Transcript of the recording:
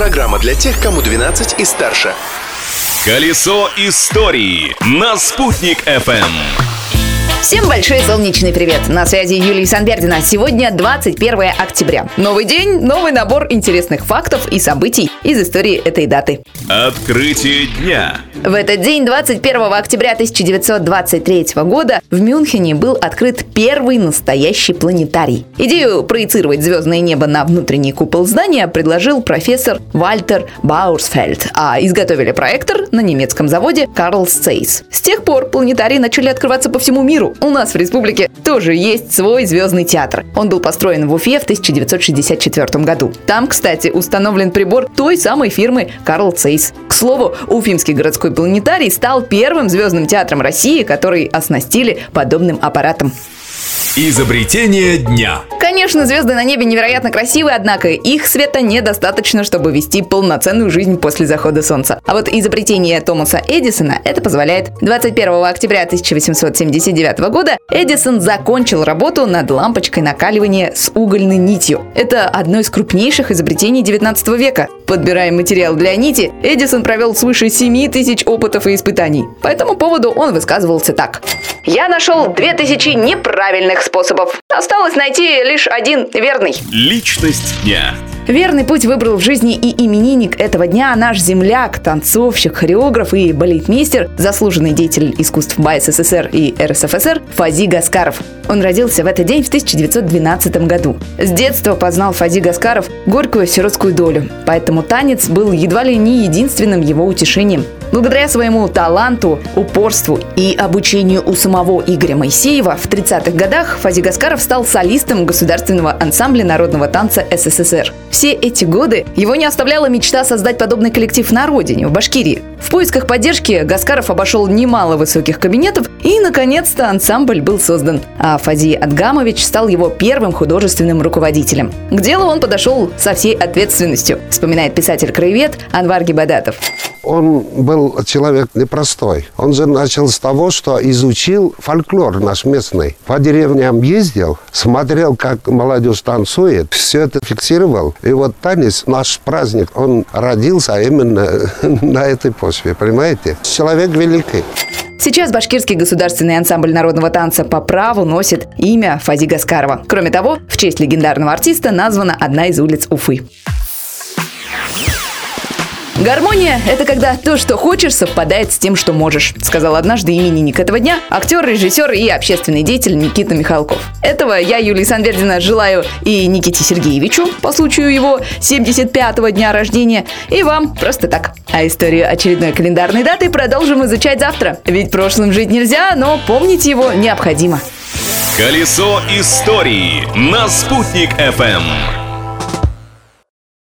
Программа для тех, кому 12 и старше. Колесо истории на «Спутник FM. Всем большой солнечный привет! На связи Юлия Санбердина. Сегодня 21 октября. Новый день, новый набор интересных фактов и событий из истории этой даты. Открытие дня. В этот день, 21 октября 1923 года, в Мюнхене был открыт первый настоящий планетарий. Идею проецировать звездное небо на внутренний купол здания предложил профессор Вальтер Баурсфельд, а изготовили проектор на немецком заводе Карл Сейс. С тех пор планетарии начали открываться по всему миру. У нас в республике тоже есть свой звездный театр. Он был построен в Уфе в 1964 году. Там, кстати, установлен прибор той самой фирмы Карл Сейс. К слову, Уфимский городской планетарий стал первым звездным театром России, который оснастили подобным аппаратом. Изобретение дня. Конечно, звезды на небе невероятно красивые, однако их света недостаточно, чтобы вести полноценную жизнь после захода солнца. А вот изобретение Томаса Эдисона это позволяет. 21 октября 1879 года Эдисон закончил работу над лампочкой накаливания с угольной нитью. Это одно из крупнейших изобретений 19 века. Подбирая материал для нити, Эдисон провел свыше 7 тысяч опытов и испытаний. По этому поводу он высказывался так. Я нашел 2000 неправильных способов. Осталось найти лишь один верный. Личность дня. Верный путь выбрал в жизни и именинник этого дня наш земляк, танцовщик, хореограф и балетмейстер, заслуженный деятель искусств БАССР и РСФСР Фази Гаскаров. Он родился в этот день в 1912 году. С детства познал Фази Гаскаров горькую сиротскую долю, поэтому танец был едва ли не единственным его утешением. Благодаря своему таланту, упорству и обучению у самого Игоря Моисеева в 30-х годах Фази Гаскаров стал солистом Государственного ансамбля народного танца СССР. Все эти годы его не оставляла мечта создать подобный коллектив на родине, в Башкирии. В поисках поддержки Гаскаров обошел немало высоких кабинетов, и, наконец-то, ансамбль был создан. А Фази Адгамович стал его первым художественным руководителем. К делу он подошел со всей ответственностью, вспоминает писатель-краевед Анвар Гибадатов. Он был человек непростой. Он же начал с того, что изучил фольклор наш местный. По деревням ездил, смотрел, как молодежь танцует, все это фиксировал. И вот танец, наш праздник, он родился именно на этой почве, понимаете? Человек великий. Сейчас Башкирский государственный ансамбль народного танца по праву носит имя Фази Гаскарова. Кроме того, в честь легендарного артиста названа одна из улиц Уфы. Гармония – это когда то, что хочешь, совпадает с тем, что можешь, сказал однажды именинник этого дня актер, режиссер и общественный деятель Никита Михалков. Этого я, Юлия Санвердина, желаю и Никите Сергеевичу по случаю его 75-го дня рождения, и вам просто так. А историю очередной календарной даты продолжим изучать завтра. Ведь прошлым жить нельзя, но помнить его необходимо. Колесо истории на «Спутник FM.